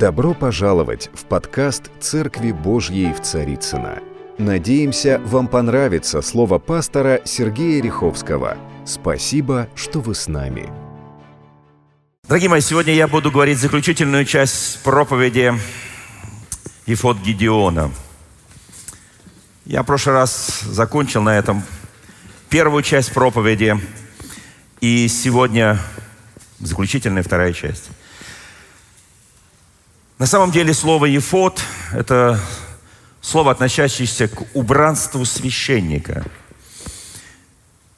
Добро пожаловать в подкаст «Церкви Божьей в Царицына. Надеемся, вам понравится слово пастора Сергея Риховского. Спасибо, что вы с нами. Дорогие мои, сегодня я буду говорить заключительную часть проповеди Ефот Гедеона. Я в прошлый раз закончил на этом первую часть проповеди, и сегодня заключительная вторая часть. На самом деле слово «ефот» – это слово, относящееся к убранству священника.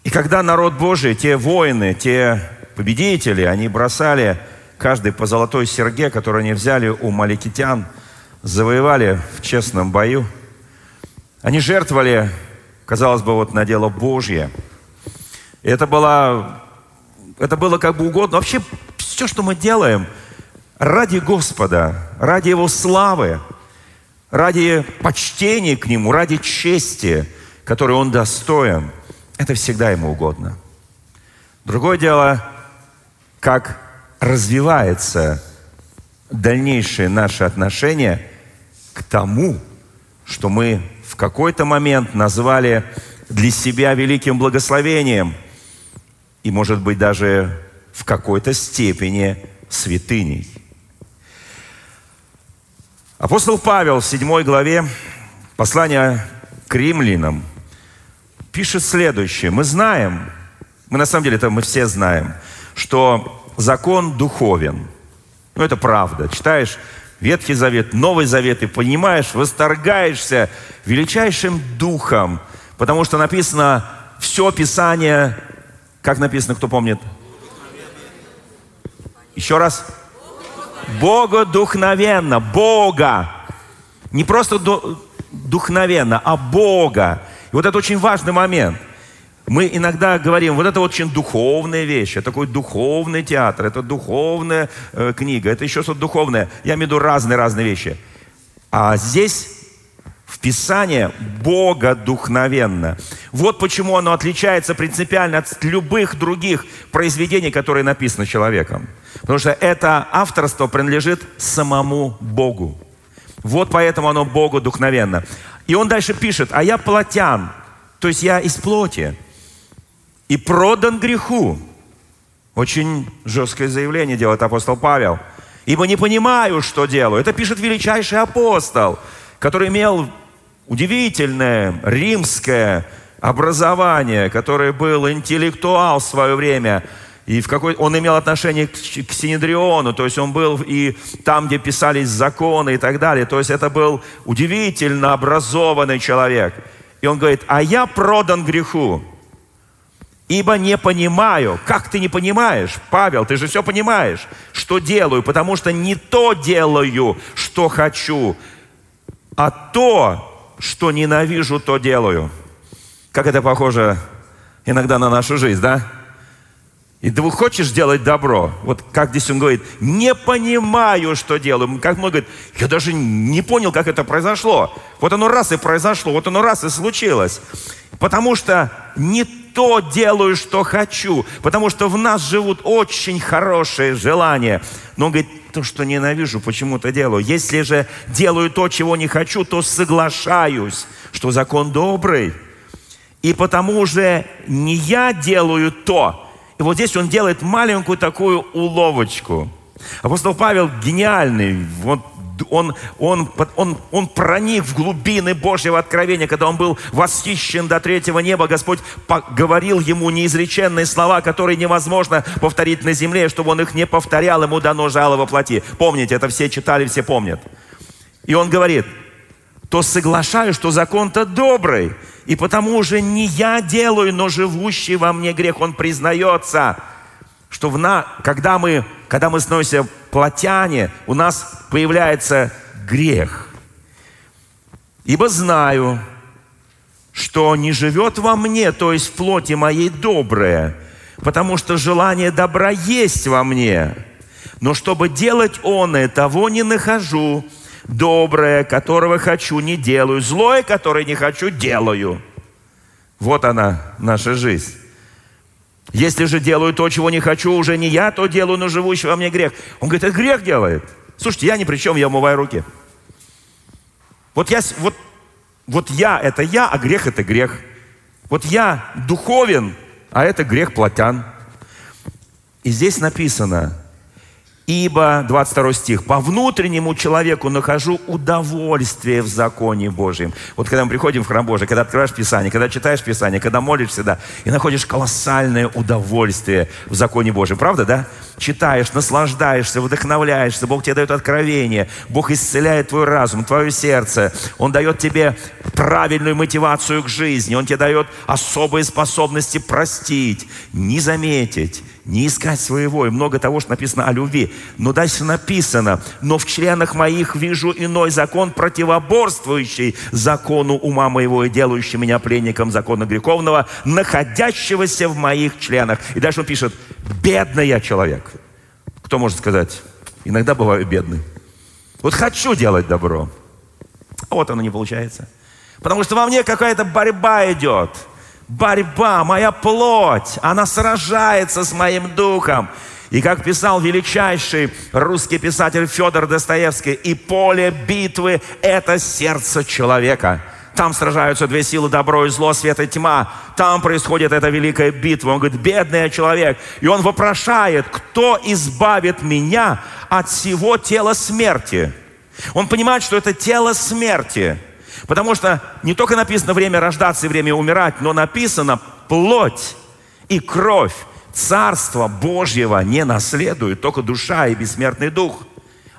И когда народ Божий, те воины, те победители, они бросали каждый по золотой серге, который они взяли у маликитян, завоевали в честном бою. Они жертвовали, казалось бы, вот на дело Божье. И это было, это было как бы угодно. Вообще, все, что мы делаем – ради Господа, ради Его славы, ради почтения к Нему, ради чести, которой Он достоин, это всегда Ему угодно. Другое дело, как развивается дальнейшее наше отношение к тому, что мы в какой-то момент назвали для себя великим благословением и, может быть, даже в какой-то степени святыней. Апостол Павел в 7 главе послания к римлянам пишет следующее. Мы знаем, мы на самом деле это мы все знаем, что закон духовен. Ну, это правда. Читаешь Ветхий Завет, Новый Завет, и понимаешь, восторгаешься величайшим духом, потому что написано все Писание, как написано, кто помнит? Еще раз. Бога духновенно, Бога. Не просто духновенно, а Бога. И вот это очень важный момент. Мы иногда говорим, вот это очень духовная вещь, это такой духовный театр, это духовная э, книга, это еще что-то духовное. Я имею в виду разные-разные вещи. А здесь в Писании Бога духновенно. Вот почему оно отличается принципиально от любых других произведений, которые написаны человеком. Потому что это авторство принадлежит самому Богу. Вот поэтому оно Богу духновенно. И он дальше пишет, а я плотян, то есть я из плоти, и продан греху. Очень жесткое заявление делает апостол Павел. Ибо не понимаю, что делаю. Это пишет величайший апостол, который имел удивительное римское образование, который был интеллектуал в свое время, и в какой он имел отношение к, к Синедриону, то есть он был и там, где писались законы и так далее. То есть это был удивительно образованный человек. И он говорит, а я продан греху, ибо не понимаю. Как ты не понимаешь? Павел, ты же все понимаешь, что делаю, потому что не то делаю, что хочу, а то, что ненавижу, то делаю. Как это похоже иногда на нашу жизнь, да? И ты хочешь делать добро. Вот как здесь он говорит, не понимаю, что делаю. Как много говорит, я даже не понял, как это произошло. Вот оно раз и произошло, вот оно раз и случилось. Потому что не то делаю, что хочу. Потому что в нас живут очень хорошие желания. Но он говорит, то, что ненавижу, почему-то делаю. Если же делаю то, чего не хочу, то соглашаюсь, что закон добрый. И потому же не я делаю то, и вот здесь он делает маленькую такую уловочку. Апостол Павел гениальный. Вот он, он, он, он проник в глубины Божьего откровения, когда он был восхищен до третьего неба. Господь говорил ему неизреченные слова, которые невозможно повторить на земле, чтобы он их не повторял, ему дано жало во плоти. Помните, это все читали, все помнят. И он говорит, то соглашаюсь, что закон-то добрый, и потому уже не я делаю, но живущий во мне грех, он признается, что в на, когда, мы, когда мы становимся плотяне, у нас появляется грех. Ибо знаю, что не живет во мне, то есть в плоти моей доброе, потому что желание добра есть во мне. Но чтобы делать он и того не нахожу, Доброе, которого хочу, не делаю. Злое, которое не хочу, делаю. Вот она, наша жизнь. Если же делаю то, чего не хочу, уже не я то делаю, но живущий во мне грех. Он говорит, это грех делает. Слушайте, я ни при чем, я умываю руки. Вот я, вот, вот я – это я, а грех – это грех. Вот я духовен, а это грех плотян. И здесь написано, Ибо, 22 стих, по внутреннему человеку нахожу удовольствие в законе Божьем. Вот когда мы приходим в храм Божий, когда открываешь Писание, когда читаешь Писание, когда молишься, да, и находишь колоссальное удовольствие в законе Божьем. Правда, да? Читаешь, наслаждаешься, вдохновляешься, Бог тебе дает откровение, Бог исцеляет твой разум, твое сердце. Он дает тебе правильную мотивацию к жизни, Он тебе дает особые способности простить, не заметить, не искать своего, и много того, что написано о любви. Но дальше написано, но в членах моих вижу иной закон, противоборствующий закону ума моего и делающий меня пленником закона греховного, находящегося в моих членах. И дальше он пишет, бедный я человек. Кто может сказать, иногда бываю бедный. Вот хочу делать добро, а вот оно не получается. Потому что во мне какая-то борьба идет – борьба, моя плоть, она сражается с моим духом. И как писал величайший русский писатель Федор Достоевский, и поле битвы – это сердце человека. Там сражаются две силы, добро и зло, свет и тьма. Там происходит эта великая битва. Он говорит, бедный человек. И он вопрошает, кто избавит меня от всего тела смерти? Он понимает, что это тело смерти – Потому что не только написано время рождаться и время умирать, но написано плоть и кровь Царства Божьего не наследуют, только душа и бессмертный дух.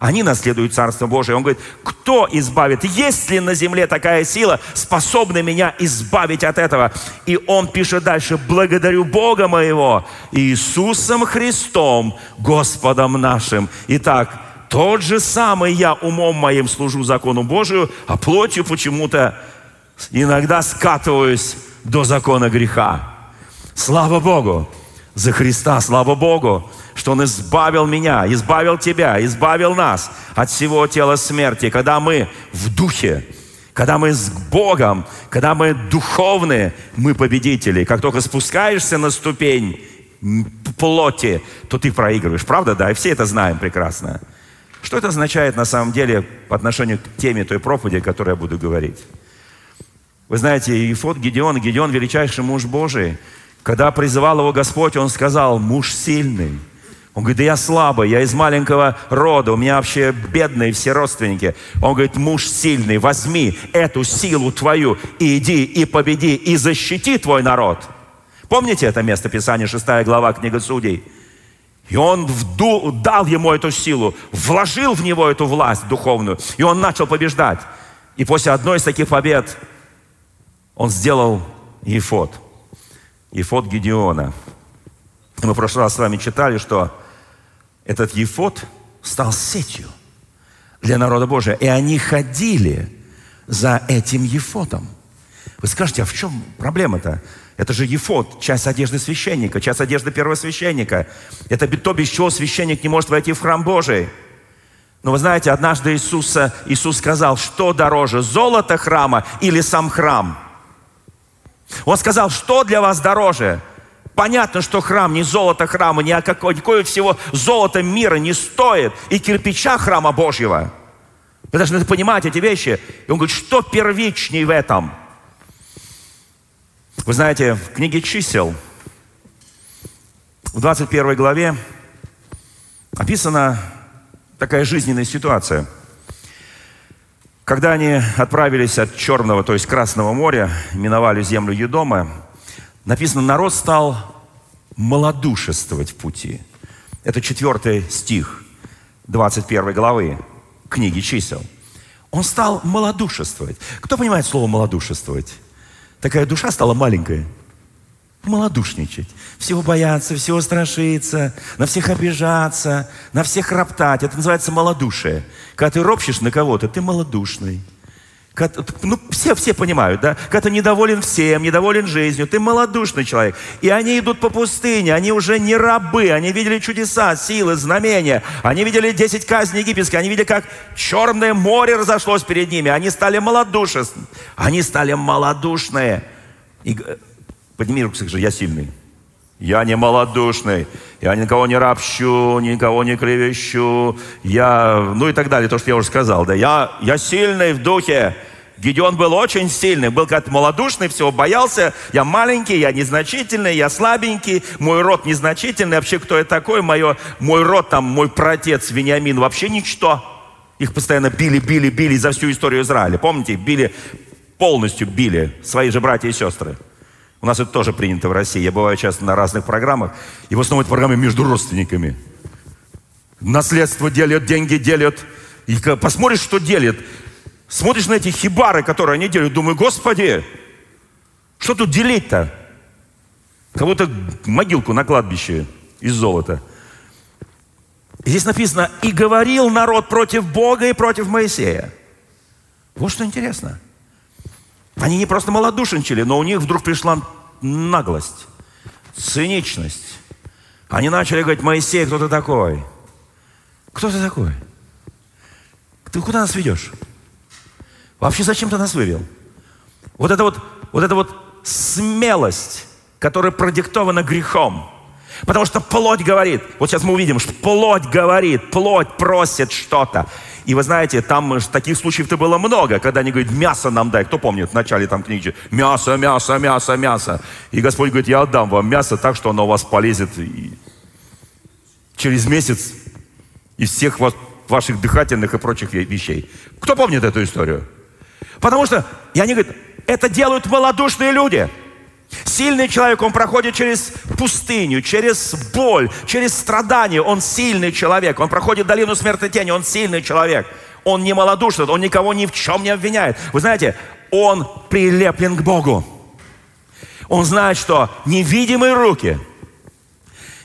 Они наследуют Царство Божие. Он говорит, кто избавит? Есть ли на земле такая сила, способная меня избавить от этого? И он пишет дальше, благодарю Бога моего, Иисусом Христом, Господом нашим. Итак, тот же самый я умом моим служу закону Божию, а плотью почему-то иногда скатываюсь до закона греха. Слава Богу за Христа, слава Богу, что Он избавил меня, избавил тебя, избавил нас от всего тела смерти, когда мы в духе, когда мы с Богом, когда мы духовные, мы победители. Как только спускаешься на ступень плоти, то ты проигрываешь. Правда, да? И все это знаем прекрасно. Что это означает на самом деле по отношению к теме той проповеди, о которой я буду говорить? Вы знаете, Ефот Гедеон, Гедеон величайший муж Божий, когда призывал его Господь, он сказал, муж сильный. Он говорит, да я слабый, я из маленького рода, у меня вообще бедные все родственники. Он говорит, муж сильный, возьми эту силу твою и иди и победи, и защити твой народ. Помните это место Писания, 6 глава, книга Судей? И он вду, дал ему эту силу, вложил в него эту власть духовную, и он начал побеждать. И после одной из таких побед он сделал Ефот. Ефот Гедеона. Мы в прошлый раз с вами читали, что этот Ефот стал сетью для народа Божия. И они ходили за этим Ефотом. Вы скажете, а в чем проблема-то? Это же ефот, часть одежды священника, часть одежды первосвященника. Это то, без чего священник не может войти в храм Божий. Но вы знаете, однажды Иисуса, Иисус сказал, что дороже, золото храма или сам храм? Он сказал, что для вас дороже? Понятно, что храм, не золото храма, ни какое, никакое всего золота мира не стоит, и кирпича храма Божьего. Вы должны понимать эти вещи. И он говорит, что первичней в этом – вы знаете, в книге чисел, в 21 главе описана такая жизненная ситуация. Когда они отправились от Черного, то есть Красного моря, миновали землю Едома, написано, народ стал малодушествовать в пути. Это четвертый стих 21 главы книги чисел. Он стал малодушествовать. Кто понимает слово малодушествовать? Такая душа стала маленькая. Малодушничать. Всего бояться, всего страшиться, на всех обижаться, на всех роптать. Это называется малодушие. Когда ты ропщешь на кого-то, ты малодушный. Ну, все, все понимают, да? Когда ты недоволен всем, недоволен жизнью, ты малодушный человек. И они идут по пустыне, они уже не рабы, они видели чудеса, силы, знамения. Они видели 10 казней египетских, они видели, как черное море разошлось перед ними. Они стали малодушны. Они стали малодушные. И, подними руку, скажи, я сильный. Я не малодушный, я никого не рабщу, никого не клевещу, я, ну и так далее, то, что я уже сказал, да, я, я сильный в духе, Гедеон был очень сильный, был как-то малодушный, всего боялся. Я маленький, я незначительный, я слабенький, мой род незначительный. Вообще, кто я такой? Мое, мой род, там, мой протец Вениамин, вообще ничто. Их постоянно били, били, били за всю историю Израиля. Помните, били, полностью били свои же братья и сестры. У нас это тоже принято в России. Я бываю часто на разных программах. И в основном это программы между родственниками. Наследство делят, деньги делят. И посмотришь, что делят. Смотришь на эти хибары, которые они делают, думаю, Господи, что тут делить-то? Кого-то могилку на кладбище из золота. И здесь написано, и говорил народ против Бога и против Моисея. Вот что интересно. Они не просто малодушничали, но у них вдруг пришла наглость, циничность. Они начали говорить, Моисей, кто ты такой? Кто ты такой? Ты куда нас ведешь? Вообще зачем ты нас вывел? Вот это вот, вот это вот смелость, которая продиктована грехом. Потому что плоть говорит, вот сейчас мы увидим, что плоть говорит, плоть просит что-то. И вы знаете, там таких случаев-то было много, когда они говорят, мясо нам дай. Кто помнит в начале там книги? Мясо, мясо, мясо, мясо. И Господь говорит, я отдам вам мясо так, что оно у вас полезет и через месяц из всех ваших дыхательных и прочих вещей. Кто помнит эту историю? Потому что, и они говорят, это делают малодушные люди. Сильный человек, он проходит через пустыню, через боль, через страдания. Он сильный человек. Он проходит долину смерти тени. Он сильный человек. Он не малодушный, он никого ни в чем не обвиняет. Вы знаете, он прилеплен к Богу. Он знает, что невидимые руки,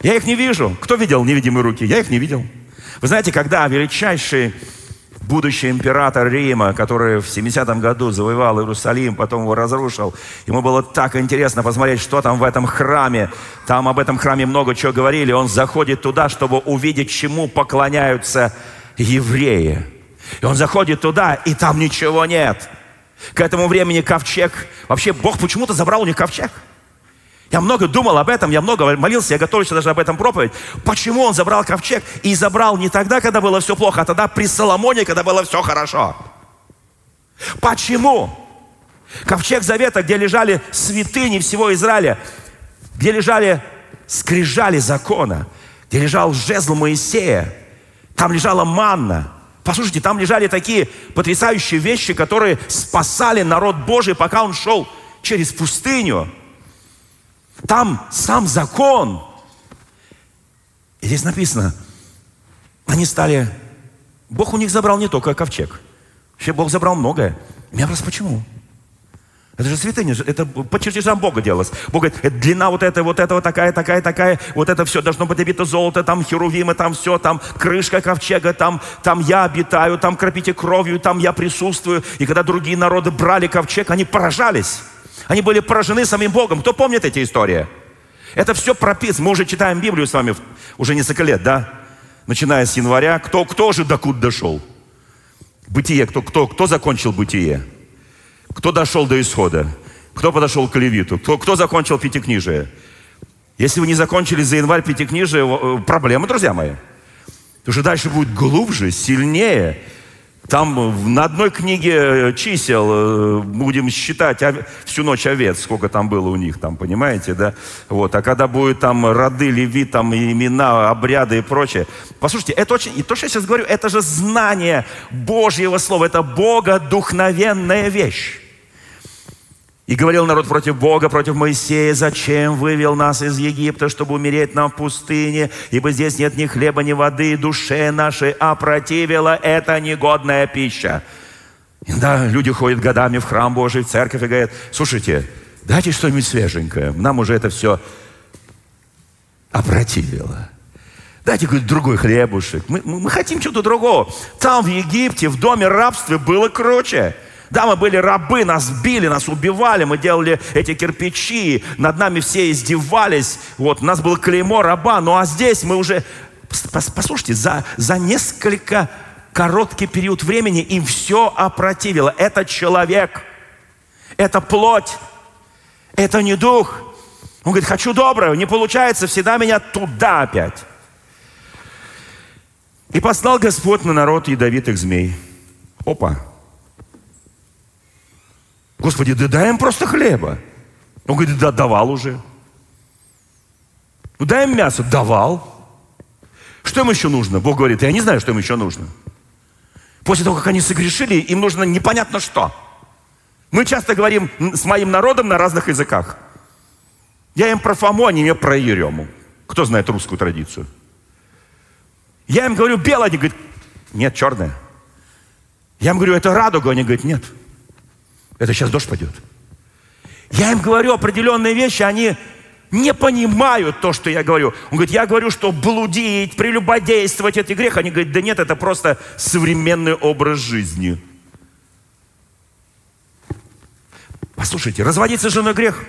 я их не вижу. Кто видел невидимые руки? Я их не видел. Вы знаете, когда величайший будущий император Рима, который в 70-м году завоевал Иерусалим, потом его разрушил. Ему было так интересно посмотреть, что там в этом храме. Там об этом храме много чего говорили. Он заходит туда, чтобы увидеть, чему поклоняются евреи. И он заходит туда, и там ничего нет. К этому времени ковчег... Вообще Бог почему-то забрал у них ковчег. Я много думал об этом, я много молился, я готовился даже об этом проповедь. Почему он забрал ковчег? И забрал не тогда, когда было все плохо, а тогда при Соломоне, когда было все хорошо. Почему? Ковчег Завета, где лежали святыни всего Израиля, где лежали скрижали закона, где лежал жезл Моисея, там лежала манна. Послушайте, там лежали такие потрясающие вещи, которые спасали народ Божий, пока он шел через пустыню. Там сам закон. И здесь написано, они стали... Бог у них забрал не только ковчег. Вообще Бог забрал многое. Я просто почему? Это же святыня, это по чертежам Бога делалось. Бог говорит, длина вот этой, вот этого такая, такая, такая, вот это все должно быть обито золото, там херувимы, там все, там крышка ковчега, там, там я обитаю, там кропите кровью, там я присутствую. И когда другие народы брали ковчег, они поражались. Они были поражены самим Богом. Кто помнит эти истории? Это все прописано. Мы уже читаем Библию с вами уже несколько лет, да? Начиная с января. Кто, кто же докуда дошел? Бытие. Кто, кто, кто закончил бытие? Кто дошел до исхода? Кто подошел к Левиту? Кто, кто закончил пятикнижие? Если вы не закончили за январь пятикнижие, э, проблема, друзья мои. Потому что дальше будет глубже, сильнее. Там на одной книге э, чисел э, будем считать всю ночь овец, сколько там было у них, там, понимаете, да? Вот. А когда будет там роды, леви, там имена, обряды и прочее. Послушайте, это очень, и то, что я сейчас говорю, это же знание Божьего Слова, это Бога духновенная вещь. И говорил народ против Бога, против Моисея, зачем вывел нас из Египта, чтобы умереть нам в пустыне, ибо здесь нет ни хлеба, ни воды, душе нашей опротивила это негодная пища. Да, люди ходят годами в храм Божий, в церковь и говорят, слушайте, дайте что-нибудь свеженькое, нам уже это все опротивило. Дайте какой-то другой хлебушек. Мы, мы хотим чего-то другого. Там в Египте, в доме рабства было круче. Да, мы были рабы, нас били, нас убивали, мы делали эти кирпичи, над нами все издевались, вот, у нас было клеймо раба, ну а здесь мы уже, послушайте, за, за несколько короткий период времени им все опротивило. Это человек, это плоть, это не дух. Он говорит, хочу доброго, не получается, всегда меня туда опять. И послал Господь на народ ядовитых змей. Опа. Господи, да дай им просто хлеба. Он говорит, да, давал уже. Ну дай им мясо. Давал. Что им еще нужно? Бог говорит, я не знаю, что им еще нужно. После того, как они согрешили, им нужно непонятно что. Мы часто говорим с моим народом на разных языках. Я им про Фому, они мне про Ерему. Кто знает русскую традицию? Я им говорю белое, они говорят, нет, черное. Я им говорю, это радуга, они говорят, нет. Это сейчас дождь пойдет. Я им говорю определенные вещи, они не понимают то, что я говорю. Он говорит, я говорю, что блудить, прелюбодействовать – это грех. Они говорят, да нет, это просто современный образ жизни. Послушайте, разводиться с женой грех?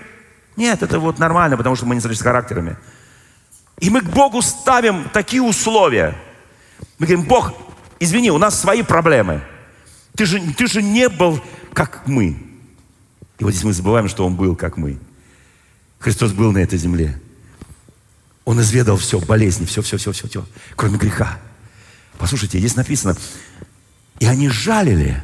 Нет, это вот нормально, потому что мы не с характерами. И мы к Богу ставим такие условия. Мы говорим, Бог, извини, у нас свои проблемы. Ты же, ты же не был как мы. И вот здесь мы забываем, что Он был как мы. Христос был на этой земле. Он изведал все, болезни, все, все, все, все, все, кроме греха. Послушайте, здесь написано, и они жалили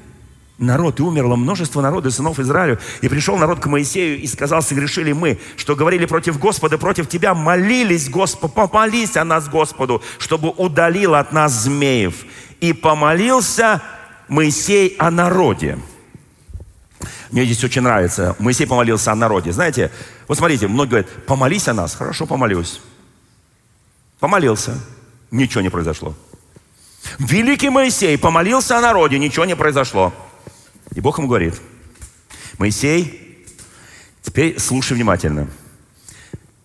народ, и умерло множество народа, сынов Израилю. И пришел народ к Моисею и сказал, согрешили мы, что говорили против Господа, против Тебя, молились Господу, помолись о нас Господу, чтобы удалил от нас змеев. И помолился Моисей о народе. Мне здесь очень нравится. Моисей помолился о народе. Знаете, вот смотрите, многие говорят, помолись о нас. Хорошо, помолюсь. Помолился. Ничего не произошло. Великий Моисей помолился о народе, ничего не произошло. И Бог ему говорит, Моисей, теперь слушай внимательно.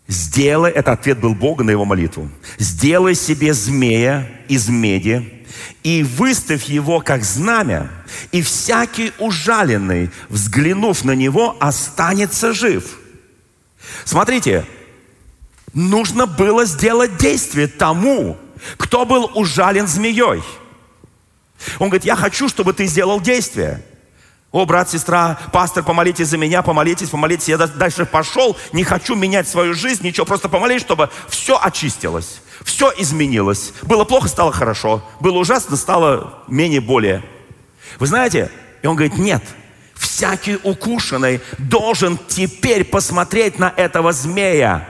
Сделай, это ответ был Бога на его молитву. Сделай себе змея из меди и выставь его как знамя, и всякий ужаленный, взглянув на него, останется жив. Смотрите, нужно было сделать действие тому, кто был ужален змеей. Он говорит, я хочу, чтобы ты сделал действие. О, брат, сестра, пастор, помолитесь за меня, помолитесь, помолитесь. Я дальше пошел, не хочу менять свою жизнь, ничего, просто помолись, чтобы все очистилось, все изменилось. Было плохо, стало хорошо. Было ужасно, стало менее более. Вы знаете, и он говорит, нет, всякий укушенный должен теперь посмотреть на этого змея.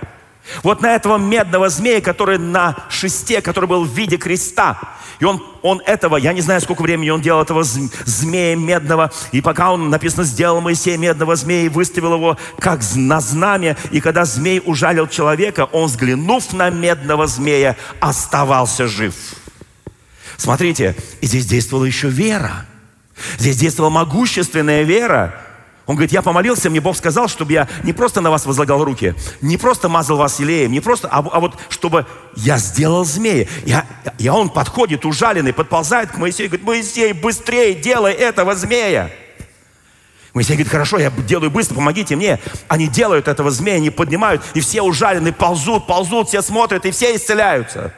Вот на этого медного змея, который на шесте, который был в виде креста. И он, он этого, я не знаю, сколько времени он делал этого змея медного. И пока он, написано, сделал Моисея медного змея и выставил его как на знамя. И когда змей ужалил человека, он, взглянув на медного змея, оставался жив. Смотрите, и здесь действовала еще вера. Здесь действовала могущественная вера. Он говорит, я помолился, мне Бог сказал, чтобы я не просто на вас возлагал руки, не просто мазал вас елеем, не просто, а, а вот чтобы я сделал змея. Я, и он подходит ужаленный, подползает к Моисею и говорит, Моисей, быстрее делай этого змея. Моисей говорит, хорошо, я делаю быстро, помогите мне. Они делают этого змея, они поднимают, и все ужаленные ползут, ползут, все смотрят, и все исцеляются.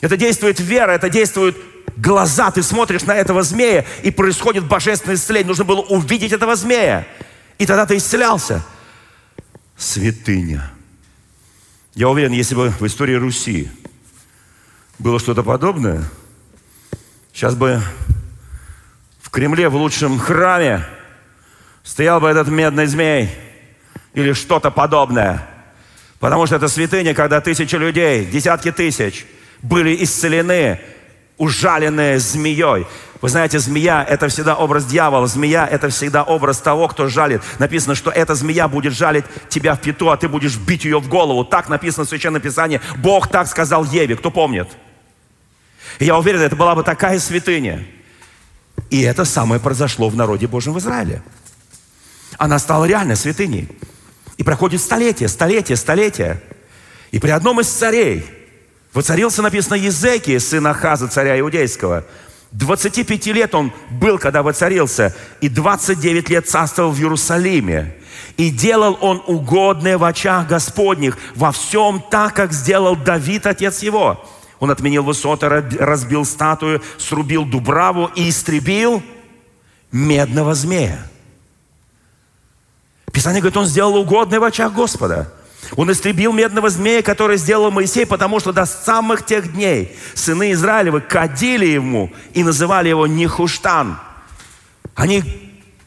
Это действует вера, это действует глаза, ты смотришь на этого змея, и происходит божественное исцеление. Нужно было увидеть этого змея. И тогда ты исцелялся. Святыня. Я уверен, если бы в истории Руси было что-то подобное, сейчас бы в Кремле, в лучшем храме, стоял бы этот медный змей или что-то подобное. Потому что это святыня, когда тысячи людей, десятки тысяч были исцелены ужаленная змеей. Вы знаете, змея – это всегда образ дьявола. Змея – это всегда образ того, кто жалит. Написано, что эта змея будет жалить тебя в пету, а ты будешь бить ее в голову. Так написано в Священном Писании. Бог так сказал Еве. Кто помнит? И я уверен, это была бы такая святыня. И это самое произошло в народе Божьем в Израиле. Она стала реально святыней. И проходит столетия, столетия, столетия. И при одном из царей – Воцарился, написано, Езекия, сын Ахаза, царя Иудейского. 25 лет он был, когда воцарился, и 29 лет царствовал в Иерусалиме. И делал он угодное в очах Господних во всем так, как сделал Давид, отец его. Он отменил высоты, разбил статую, срубил дубраву и истребил медного змея. Писание говорит, он сделал угодное в очах Господа. Он истребил медного змея, который сделал Моисей, потому что до самых тех дней сыны Израилевы кадили ему и называли его Нехуштан. Они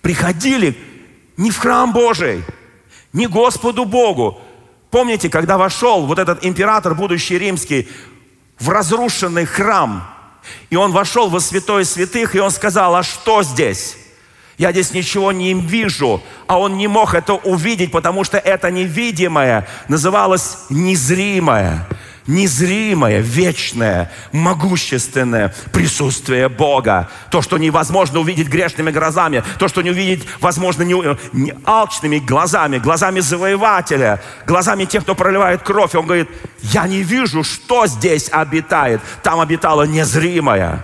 приходили не в храм Божий, не Господу Богу. Помните, когда вошел вот этот император, будущий римский, в разрушенный храм, и он вошел во святое святых, и он сказал, а что здесь? Я здесь ничего не вижу. А он не мог это увидеть, потому что это невидимое называлось незримое незримое, вечное, могущественное присутствие Бога. То, что невозможно увидеть грешными глазами, то, что не увидеть возможно не, не алчными глазами, глазами завоевателя, глазами тех, кто проливает кровь. Он говорит, я не вижу, что здесь обитает. Там обитало незримое.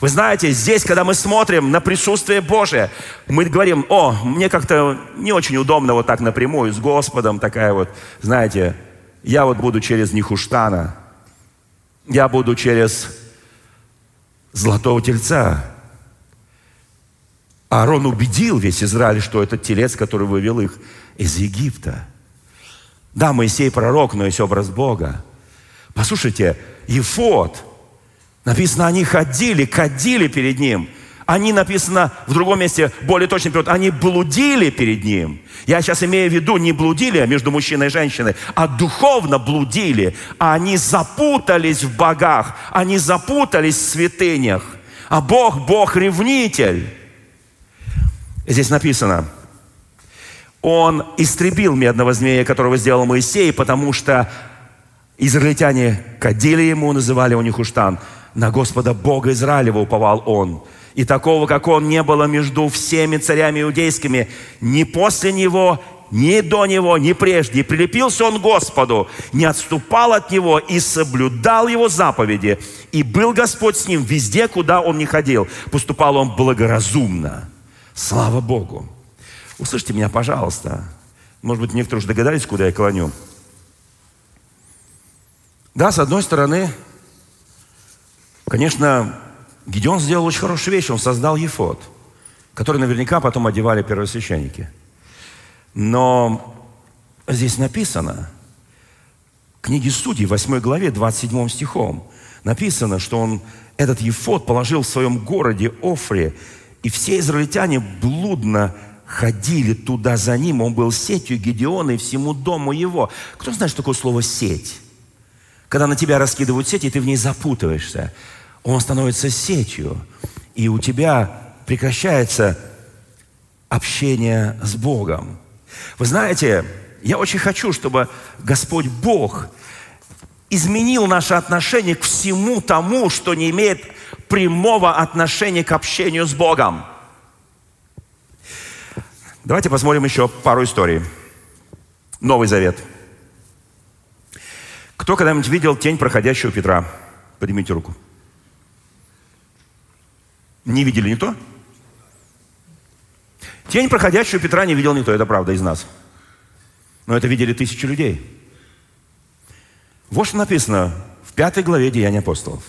Вы знаете, здесь, когда мы смотрим на присутствие Божие, мы говорим, о, мне как-то не очень удобно вот так напрямую с Господом, такая вот, знаете, я вот буду через Нихуштана, я буду через Золотого Тельца. Аарон убедил весь Израиль, что это телец, который вывел их из Египта. Да, Моисей пророк, но есть образ Бога. Послушайте, Ефот – Написано, они ходили, кадили перед ним. Они, написано в другом месте, более точный перевод, они блудили перед ним. Я сейчас имею в виду, не блудили между мужчиной и женщиной, а духовно блудили. А они запутались в богах, они запутались в святынях. А Бог, Бог ревнитель. Здесь написано, он истребил медного змея, которого сделал Моисей, потому что израильтяне кадили ему, называли у них уштан. На Господа Бога Израилева уповал он. И такого, как он, не было между всеми царями иудейскими ни после него, ни до него, ни прежде. И прилепился он Господу, не отступал от него и соблюдал его заповеди. И был Господь с ним везде, куда он не ходил. Поступал он благоразумно. Слава Богу. Услышьте меня, пожалуйста. Может быть, некоторые уже догадались, куда я клоню. Да, с одной стороны, Конечно, Гедеон сделал очень хорошую вещь. Он создал ефот, который наверняка потом одевали первосвященники. Но здесь написано, в книге Судей, 8 главе, 27 стихом, написано, что он этот ефот положил в своем городе Офре, и все израильтяне блудно ходили туда за ним. Он был сетью Гедеона и всему дому его. Кто знает, что такое слово «сеть»? Когда на тебя раскидывают сеть, и ты в ней запутываешься он становится сетью, и у тебя прекращается общение с Богом. Вы знаете, я очень хочу, чтобы Господь Бог изменил наше отношение к всему тому, что не имеет прямого отношения к общению с Богом. Давайте посмотрим еще пару историй. Новый Завет. Кто когда-нибудь видел тень проходящего Петра? Поднимите руку. Не видели никто? Тень проходящую Петра не видел никто, это правда из нас. Но это видели тысячи людей. Вот что написано в пятой главе Деяния апостолов.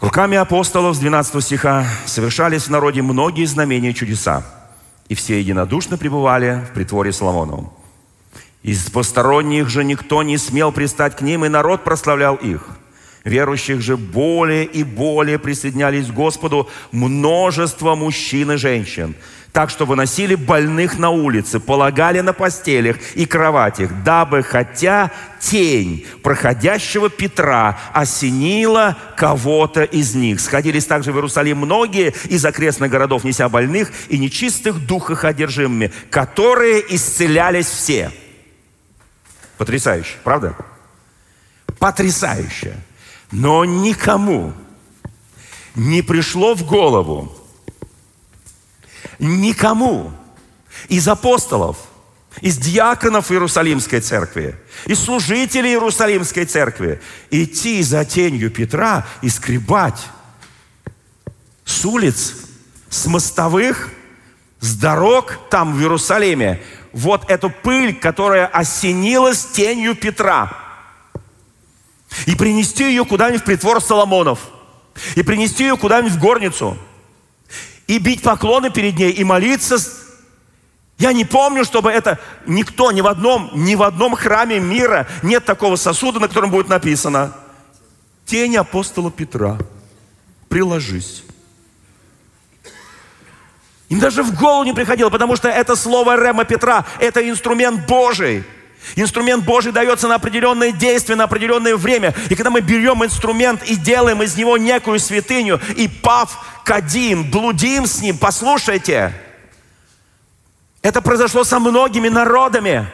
Руками апостолов с 12 стиха совершались в народе многие знамения и чудеса, и все единодушно пребывали в притворе Соломоновом. Из посторонних же никто не смел пристать к ним, и народ прославлял их – Верующих же более и более присоединялись к Господу множество мужчин и женщин, так что выносили больных на улице, полагали на постелях и кроватях, дабы хотя тень проходящего Петра осенила кого-то из них. Сходились также в Иерусалим многие из окрестных городов, неся больных и нечистых духах одержимыми, которые исцелялись все. Потрясающе, правда? Потрясающе. Но никому не пришло в голову, никому из апостолов, из диаконов Иерусалимской церкви, из служителей Иерусалимской церкви идти за тенью Петра и скребать с улиц, с мостовых, с дорог там в Иерусалиме. Вот эту пыль, которая осенилась тенью Петра – и принести ее куда-нибудь в притвор Соломонов. И принести ее куда-нибудь в горницу. И бить поклоны перед ней, и молиться, Я не помню, чтобы это никто, ни в одном, ни в одном храме мира нет такого сосуда, на котором будет написано «Тень апостола Петра, приложись». Им даже в голову не приходило, потому что это слово Рема Петра, это инструмент Божий. Инструмент Божий дается на определенное действие, на определенное время. И когда мы берем инструмент и делаем из него некую святыню, и пав, кадим, блудим с ним, послушайте, это произошло со многими народами.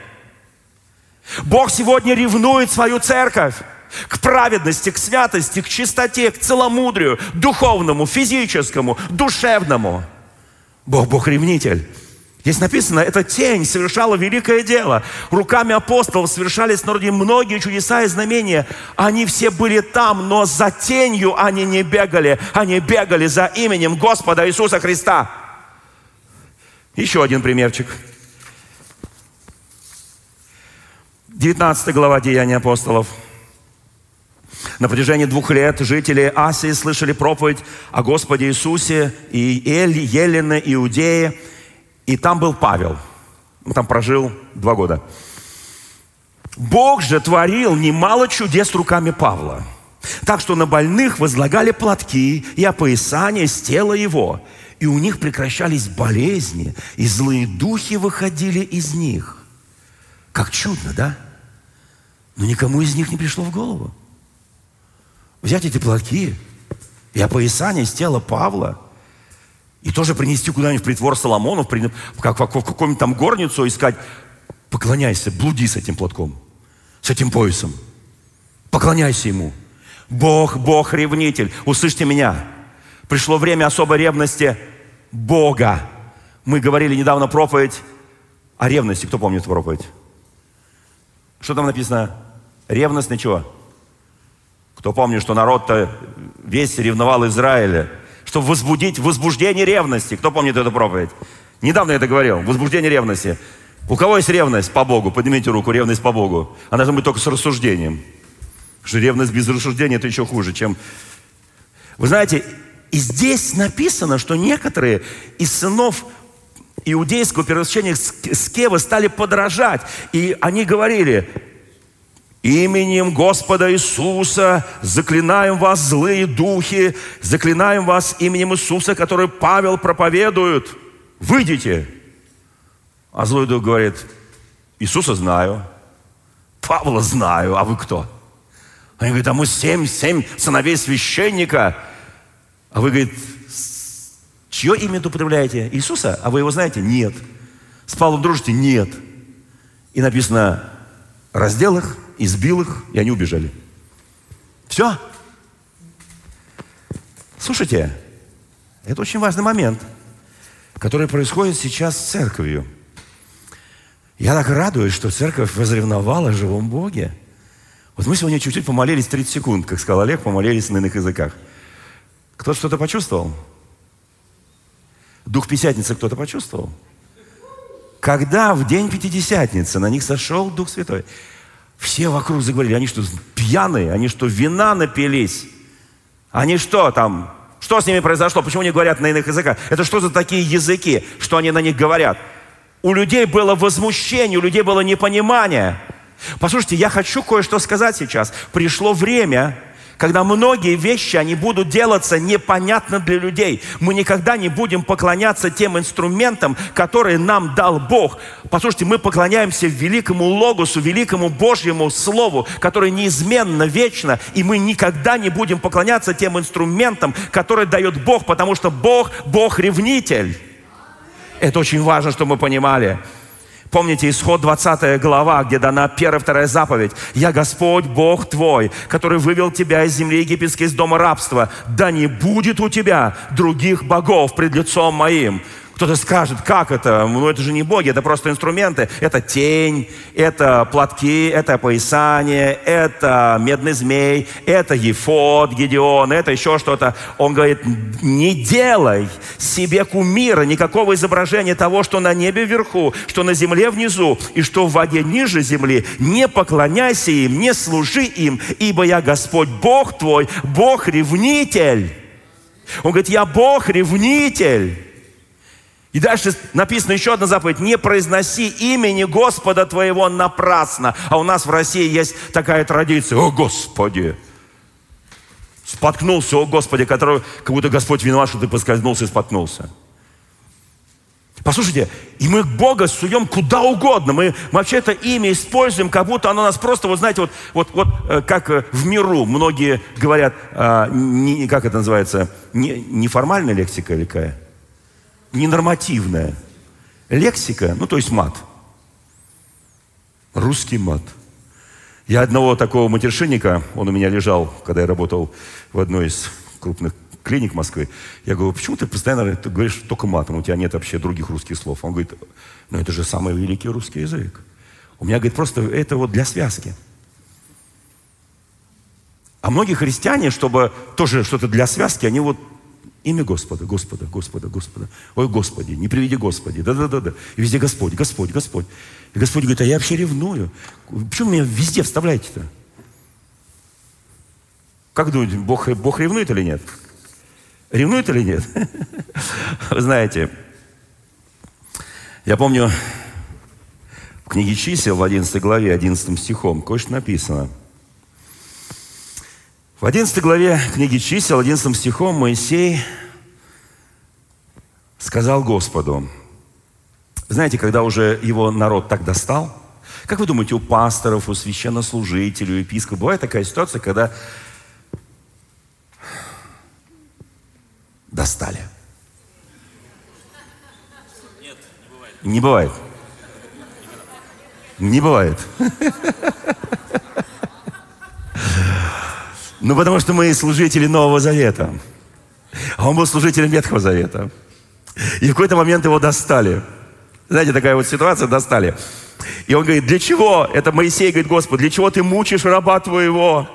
Бог сегодня ревнует свою церковь к праведности, к святости, к чистоте, к целомудрию, духовному, физическому, душевному. Бог, Бог ревнитель. Здесь написано, эта тень совершала великое дело. Руками апостолов совершались в народе многие чудеса и знамения. Они все были там, но за тенью они не бегали. Они бегали за именем Господа Иисуса Христа. Еще один примерчик. 19 глава Деяния апостолов. На протяжении двух лет жители Асии слышали проповедь о Господе Иисусе и Эль, Елене, Иудее – и там был Павел. Он там прожил два года. Бог же творил немало чудес руками Павла. Так что на больных возлагали платки и опоясания с тела его. И у них прекращались болезни, и злые духи выходили из них. Как чудно, да? Но никому из них не пришло в голову. Взять эти платки и опоясание с тела Павла – и тоже принести куда-нибудь в притвор Соломонов, в какую-нибудь там горницу, и сказать, поклоняйся, блуди с этим платком, с этим поясом. Поклоняйся ему. Бог, Бог ревнитель. Услышьте меня. Пришло время особой ревности Бога. Мы говорили недавно проповедь о ревности. Кто помнит проповедь? Что там написано? Ревность на чего? Кто помнит, что народ-то весь ревновал Израиля? Чтобы возбудить возбуждение ревности. Кто помнит эту проповедь? Недавно я это говорил. Возбуждение ревности. У кого есть ревность по Богу? Поднимите руку, ревность по Богу. Она должна быть только с рассуждением. Потому что ревность без рассуждения это еще хуже, чем... Вы знаете, и здесь написано, что некоторые из сынов иудейского первосвященника Скева стали подражать. И они говорили, Именем Господа Иисуса заклинаем вас, злые духи, заклинаем вас именем Иисуса, который Павел проповедует. Выйдите. А злой дух говорит, Иисуса знаю, Павла знаю, а вы кто? Они говорят, а мы семь, семь сыновей священника. А вы, говорит, чье имя употребляете? Иисуса? А вы его знаете? Нет. С Павлом дружите? Нет. И написано, раздел их, избил их, и они убежали. Все. Слушайте, это очень важный момент, который происходит сейчас с церковью. Я так радуюсь, что церковь возревновала о живом Боге. Вот мы сегодня чуть-чуть помолились 30 секунд, как сказал Олег, помолились на иных языках. Кто-то что-то почувствовал? Дух Пятидесятницы кто-то почувствовал? Когда в день Пятидесятницы на них сошел Дух Святой – все вокруг заговорили, они что, пьяные? Они что, вина напились? Они что там? Что с ними произошло? Почему они говорят на иных языках? Это что за такие языки, что они на них говорят? У людей было возмущение, у людей было непонимание. Послушайте, я хочу кое-что сказать сейчас. Пришло время, когда многие вещи, они будут делаться непонятно для людей. Мы никогда не будем поклоняться тем инструментам, которые нам дал Бог. Послушайте, мы поклоняемся великому Логосу, великому Божьему Слову, которое неизменно, вечно, и мы никогда не будем поклоняться тем инструментам, которые дает Бог, потому что Бог, Бог ревнитель. Это очень важно, чтобы мы понимали. Помните, исход 20 глава, где дана первая, вторая заповедь. «Я Господь, Бог твой, который вывел тебя из земли египетской, из дома рабства. Да не будет у тебя других богов пред лицом моим». Кто-то скажет, как это? Ну, это же не боги, это просто инструменты. Это тень, это платки, это поясание, это медный змей, это ефод, Гедеон, это еще что-то. Он говорит, не делай себе кумира, никакого изображения того, что на небе вверху, что на земле внизу, и что в воде ниже земли. Не поклоняйся им, не служи им, ибо я Господь Бог твой, Бог ревнитель. Он говорит, я Бог ревнитель. И дальше написано еще одна заповедь. Не произноси имени Господа твоего напрасно. А у нас в России есть такая традиция. О, Господи! Споткнулся, о Господи, который, как будто Господь виноват, что ты поскользнулся и споткнулся. Послушайте, и мы Бога суем куда угодно. Мы, вообще это имя используем, как будто оно нас просто, вот знаете, вот, вот, вот э, как э, в миру многие говорят, а, не, как это называется, не, неформальная лексика или какая? Ненормативная. Лексика, ну то есть мат. Русский мат. Я одного такого матершинника, он у меня лежал, когда я работал в одной из крупных клиник Москвы. Я говорю, почему ты постоянно ты говоришь только матом, у тебя нет вообще других русских слов? Он говорит, ну это же самый великий русский язык. У меня, говорит, просто это вот для связки. А многие христиане, чтобы тоже что-то для связки, они вот имя Господа, Господа, Господа, Господа. Ой, Господи, не приведи Господи. Да-да-да. И везде Господь, Господь, Господь. И Господь говорит, а я вообще ревную. Почему меня везде вставляете-то? Как думаете, Бог, Бог ревнует или нет? Ревнует или нет? Вы знаете, я помню в книге чисел в 11 главе, 11 стихом, кое-что написано. В 11 главе книги чисел, 11 стихом Моисей сказал Господу, знаете, когда уже его народ так достал, как вы думаете, у пасторов, у священнослужителей, у епископов бывает такая ситуация, когда достали. Нет, не бывает. Не бывает. Не бывает. Ну, потому что мы служители Нового Завета. А он был служителем Ветхого Завета. И в какой-то момент его достали. Знаете, такая вот ситуация, достали. И он говорит, для чего? Это Моисей говорит, Господь, для чего ты мучишь раба твоего?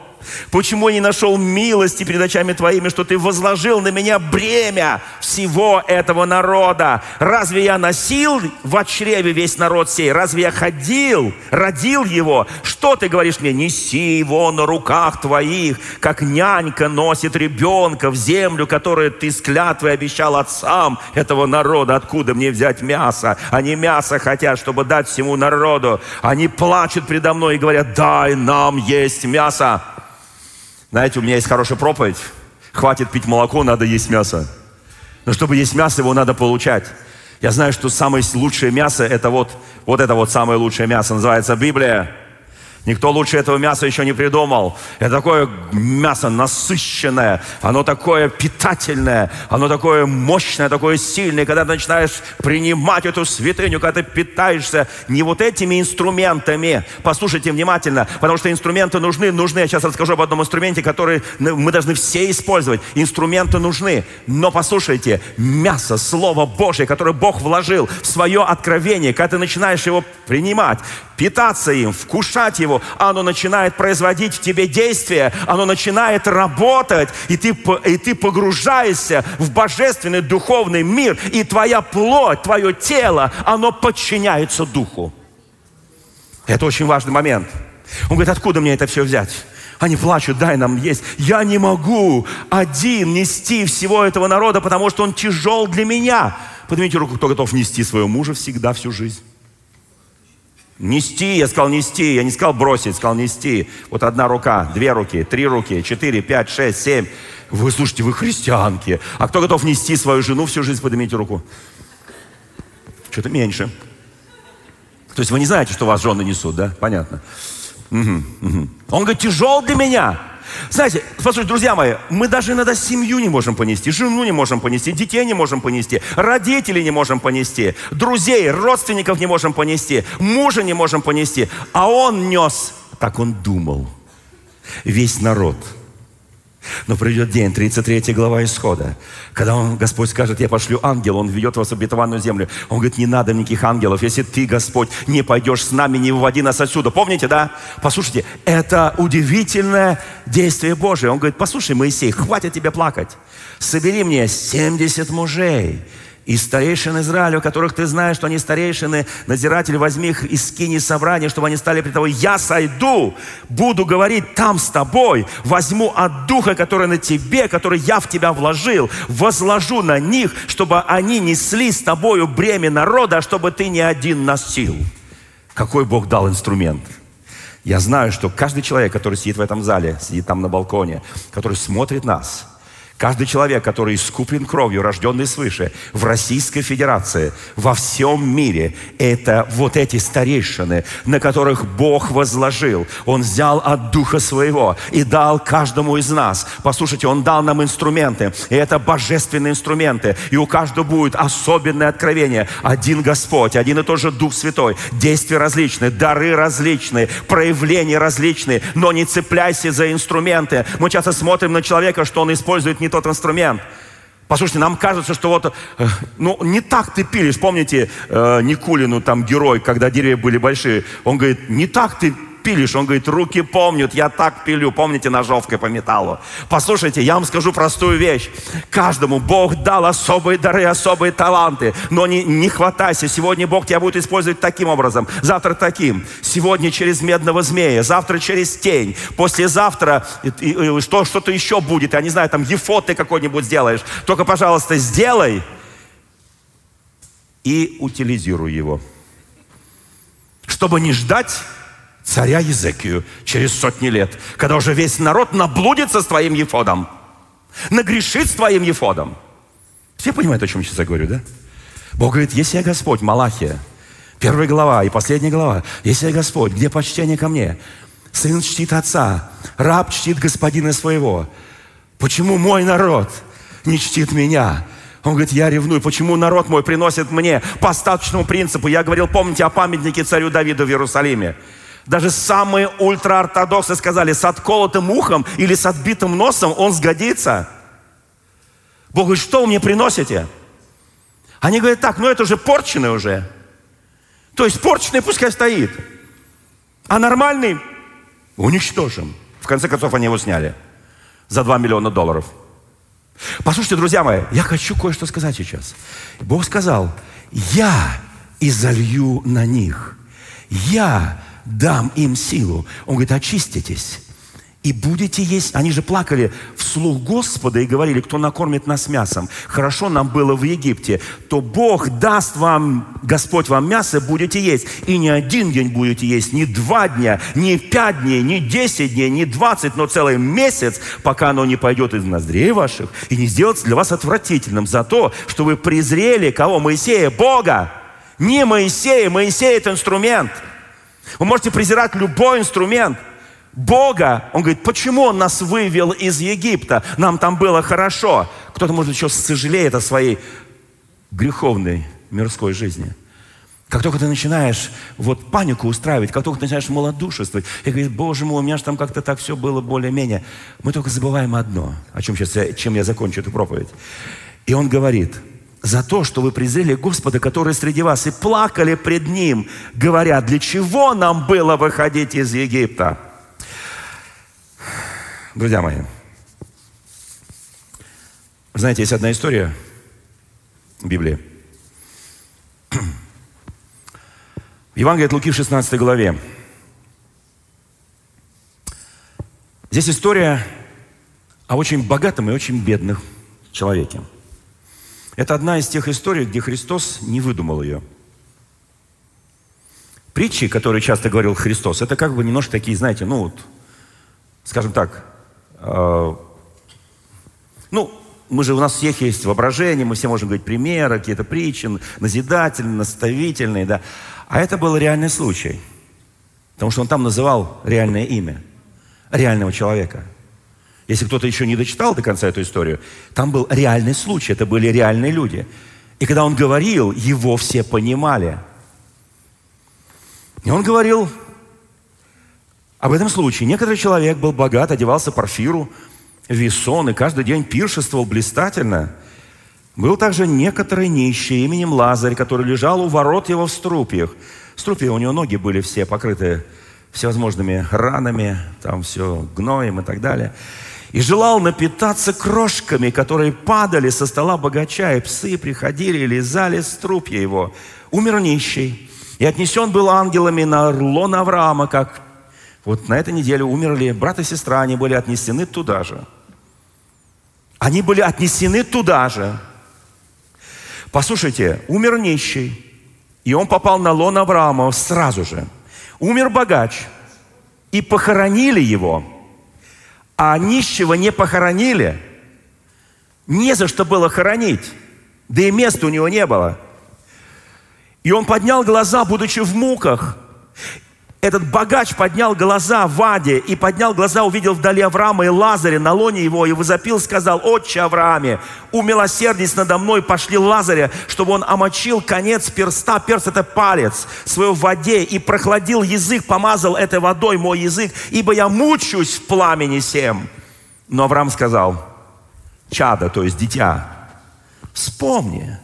Почему не нашел милости перед очами Твоими, что Ты возложил на меня бремя всего этого народа? Разве я носил в чреве весь народ сей? Разве я ходил, родил его? Что Ты говоришь мне? Неси его на руках Твоих, как нянька носит ребенка в землю, которую Ты с клятвой обещал отцам этого народа. Откуда мне взять мясо? Они мясо хотят, чтобы дать всему народу. Они плачут предо мной и говорят, дай нам есть мясо. Знаете, у меня есть хорошая проповедь. Хватит пить молоко, надо есть мясо. Но чтобы есть мясо, его надо получать. Я знаю, что самое лучшее мясо, это вот, вот это вот самое лучшее мясо, называется Библия. Никто лучше этого мяса еще не придумал. Это такое мясо насыщенное, оно такое питательное, оно такое мощное, такое сильное. Когда ты начинаешь принимать эту святыню, когда ты питаешься не вот этими инструментами. Послушайте внимательно, потому что инструменты нужны. Нужны, я сейчас расскажу об одном инструменте, который мы должны все использовать. Инструменты нужны. Но послушайте, мясо, Слово Божье, которое Бог вложил в свое откровение, когда ты начинаешь его принимать, питаться им, вкушать его, оно начинает производить в тебе действие, оно начинает работать, и ты, и ты погружаешься в божественный духовный мир, и твоя плоть, твое тело, оно подчиняется духу. Это очень важный момент. Он говорит, откуда мне это все взять? Они плачут, дай нам есть. Я не могу один нести всего этого народа, потому что он тяжел для меня. Поднимите руку, кто готов нести своего мужа всегда, всю жизнь. Нести, я сказал нести, я не сказал бросить, сказал нести. Вот одна рука, две руки, три руки, четыре, пять, шесть, семь. Вы слушайте, вы христианки. А кто готов нести свою жену всю жизнь, поднимите руку. Что-то меньше. То есть вы не знаете, что вас жены несут, да? Понятно. Угу, угу. Он говорит, тяжел для меня. Знаете, послушайте, друзья мои, мы даже иногда семью не можем понести, жену не можем понести, детей не можем понести, родителей не можем понести, друзей, родственников не можем понести, мужа не можем понести. А он нес, так он думал, весь народ – но придет день, 33 глава Исхода, когда он, Господь скажет, я пошлю ангела, он ведет вас в обетованную землю. Он говорит, не надо никаких ангелов, если ты, Господь, не пойдешь с нами, не выводи нас отсюда. Помните, да? Послушайте, это удивительное действие Божие. Он говорит, послушай, Моисей, хватит тебе плакать. Собери мне 70 мужей и старейшин Израиля, которых ты знаешь, что они старейшины, надзиратель, возьми их из скини собрания, чтобы они стали при тобой. Я сойду, буду говорить там с тобой, возьму от духа, который на тебе, который я в тебя вложил, возложу на них, чтобы они несли с тобою бремя народа, чтобы ты не один носил. Какой Бог дал инструмент? Я знаю, что каждый человек, который сидит в этом зале, сидит там на балконе, который смотрит нас – Каждый человек, который искуплен кровью, рожденный свыше, в Российской Федерации, во всем мире, это вот эти старейшины, на которых Бог возложил. Он взял от Духа Своего и дал каждому из нас. Послушайте, Он дал нам инструменты, и это божественные инструменты. И у каждого будет особенное откровение. Один Господь, один и тот же Дух Святой. Действия различные, дары различные, проявления различные, но не цепляйся за инструменты. Мы часто смотрим на человека, что он использует не не тот инструмент. Послушайте, нам кажется, что вот, э, ну, не так ты пилишь. Помните э, Никулину, там, герой, когда деревья были большие? Он говорит, не так ты пилишь? Он говорит, руки помнят, я так пилю. Помните ножовкой по металлу? Послушайте, я вам скажу простую вещь. Каждому Бог дал особые дары, особые таланты. Но не, не хватайся. Сегодня Бог тебя будет использовать таким образом, завтра таким. Сегодня через медного змея, завтра через тень. Послезавтра что, что-то еще будет. Я не знаю, там ефот ты какой-нибудь сделаешь. Только, пожалуйста, сделай и утилизируй его. Чтобы не ждать царя Езекию через сотни лет, когда уже весь народ наблудится с твоим ефодом, нагрешит с твоим ефодом. Все понимают, о чем сейчас я говорю, да? Бог говорит, если я Господь, Малахия, первая глава и последняя глава, если я Господь, где почтение ко мне? Сын чтит отца, раб чтит господина своего. Почему мой народ не чтит меня? Он говорит, я ревную. Почему народ мой приносит мне по остаточному принципу? Я говорил, помните о памятнике царю Давиду в Иерусалиме. Даже самые ультраортодоксы сказали, с отколотым ухом или с отбитым носом он сгодится. Бог говорит, что вы мне приносите? Они говорят, так, ну это же порченый уже. То есть порченый пускай стоит. А нормальный уничтожим. В конце концов, они его сняли за 2 миллиона долларов. Послушайте, друзья мои, я хочу кое-что сказать сейчас. Бог сказал, я изолью на них. Я дам им силу. Он говорит, очиститесь и будете есть. Они же плакали вслух Господа и говорили, кто накормит нас мясом. Хорошо нам было в Египте. То Бог даст вам, Господь вам мясо, будете есть. И не один день будете есть, не два дня, не пять дней, не десять дней, не двадцать, но целый месяц, пока оно не пойдет из ноздрей ваших и не сделается для вас отвратительным за то, что вы презрели кого? Моисея, Бога. Не Моисея, Моисей это инструмент – вы можете презирать любой инструмент. Бога, он говорит, почему он нас вывел из Египта? Нам там было хорошо. Кто-то, может, еще сожалеет о своей греховной мирской жизни. Как только ты начинаешь вот панику устраивать, как только ты начинаешь малодушествовать, и говоришь, Боже мой, у меня же там как-то так все было более-менее. Мы только забываем одно, о чем сейчас чем я закончу эту проповедь. И он говорит, за то, что вы презрели Господа, который среди вас, и плакали пред Ним, говоря, для чего нам было выходить из Египта? Друзья мои, знаете, есть одна история в Библии. В Евангелии от Луки в 16 главе. Здесь история о очень богатом и очень бедном человеке – это одна из тех историй, где Христос не выдумал ее. Притчи, которые часто говорил Христос, это как бы немножко такие, знаете, ну вот, скажем так, э, ну, мы же, у нас всех есть воображение, мы все можем говорить примеры, какие-то притчи, назидательные, наставительные, да. А это был реальный случай. Потому что он там называл реальное имя реального человека – если кто-то еще не дочитал до конца эту историю, там был реальный случай, это были реальные люди. И когда он говорил, его все понимали. И он говорил об этом случае. Некоторый человек был богат, одевался парфиру, весон, и каждый день пиршествовал блистательно. Был также некоторый нищий именем Лазарь, который лежал у ворот его в струпьях. Струпья у него ноги были все покрыты всевозможными ранами, там все гноем и так далее. И желал напитаться крошками, которые падали со стола богача, и псы приходили и лизали струпья его. Умер нищий, и отнесен был ангелами на лон Авраама, как вот на этой неделе умерли брат и сестра, они были отнесены туда же. Они были отнесены туда же. Послушайте, умер нищий, и он попал на лон Авраама сразу же. Умер богач, и похоронили его – а нищего не похоронили. Не за что было хоронить. Да и места у него не было. И он поднял глаза, будучи в муках, этот богач поднял глаза в Аде и поднял глаза, увидел вдали Авраама и Лазаря на лоне его и возопил, сказал, «Отче Аврааме, умилосердись надо мной, пошли Лазаря, чтобы он омочил конец перста, перст – это палец, свою в воде, и прохладил язык, помазал этой водой мой язык, ибо я мучусь в пламени всем». Но Авраам сказал, «Чада, то есть дитя, вспомни,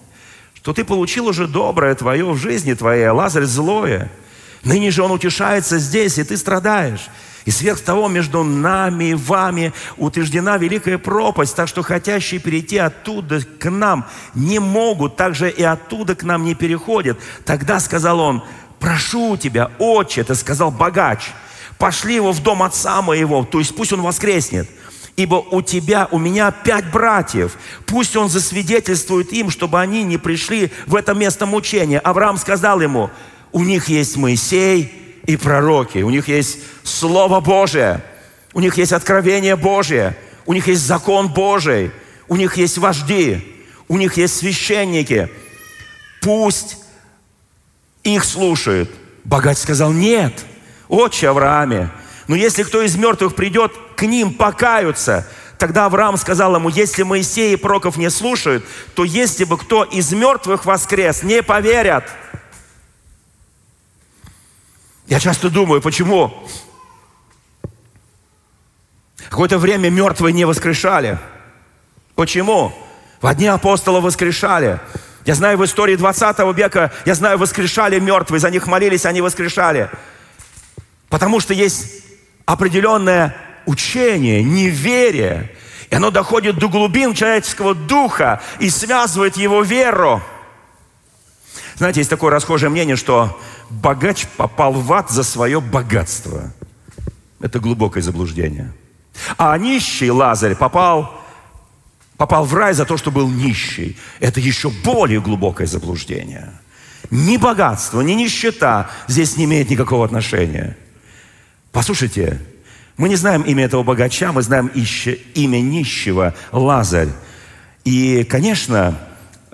что ты получил уже доброе твое в жизни твоей, а Лазарь злое – Ныне же Он утешается здесь, и ты страдаешь. И сверх того между нами и вами утверждена великая пропасть, так что хотящие перейти оттуда к нам не могут, также и оттуда к нам не переходят. Тогда сказал он, прошу тебя, отче, это сказал богач, пошли его в дом отца моего, то есть пусть он воскреснет. Ибо у тебя, у меня пять братьев. Пусть он засвидетельствует им, чтобы они не пришли в это место мучения. Авраам сказал ему, у них есть Моисей и пророки, у них есть Слово Божие, у них есть откровение Божие, у них есть закон Божий, у них есть вожди, у них есть священники. Пусть их слушают. Богач сказал, нет, отче Аврааме, но если кто из мертвых придет к ним, покаются, Тогда Авраам сказал ему, если Моисей и пророков не слушают, то если бы кто из мертвых воскрес, не поверят. Я часто думаю, почему какое-то время мертвые не воскрешали. Почему? В одни апостола воскрешали. Я знаю, в истории 20 века, я знаю, воскрешали мертвые, за них молились, они воскрешали. Потому что есть определенное учение, неверие, и оно доходит до глубин человеческого духа и связывает его веру. Знаете, есть такое расхожее мнение, что богач попал в ад за свое богатство. Это глубокое заблуждение. А нищий Лазарь попал, попал в рай за то, что был нищий. Это еще более глубокое заблуждение. Ни богатство, ни нищета здесь не имеет никакого отношения. Послушайте, мы не знаем имя этого богача, мы знаем имя нищего Лазарь. И, конечно,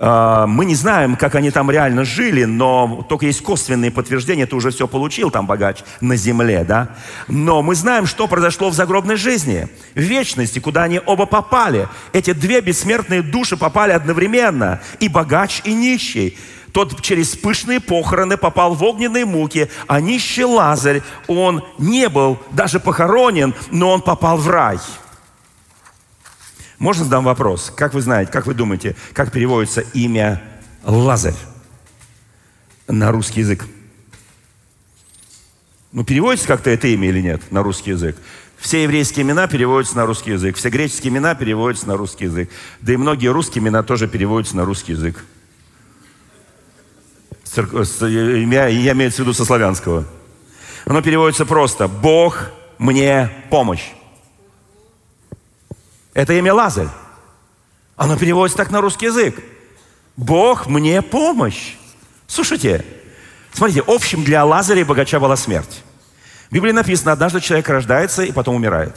мы не знаем, как они там реально жили, но только есть косвенные подтверждения, ты уже все получил там, богач, на земле, да? Но мы знаем, что произошло в загробной жизни, в вечности, куда они оба попали. Эти две бессмертные души попали одновременно, и богач, и нищий. Тот через пышные похороны попал в огненные муки, а нищий Лазарь, он не был даже похоронен, но он попал в рай – можно задам вопрос? Как вы знаете, как вы думаете, как переводится имя Лазарь на русский язык? Ну, переводится как-то это имя или нет на русский язык? Все еврейские имена переводятся на русский язык, все греческие имена переводятся на русский язык. Да и многие русские имена тоже переводятся на русский язык. Имя, я имею в виду со славянского. Оно переводится просто «Бог мне помощь». Это имя Лазарь. Оно переводится так на русский язык. Бог мне помощь. Слушайте, смотрите, общим для Лазаря и богача была смерть. В Библии написано, однажды человек рождается и потом умирает.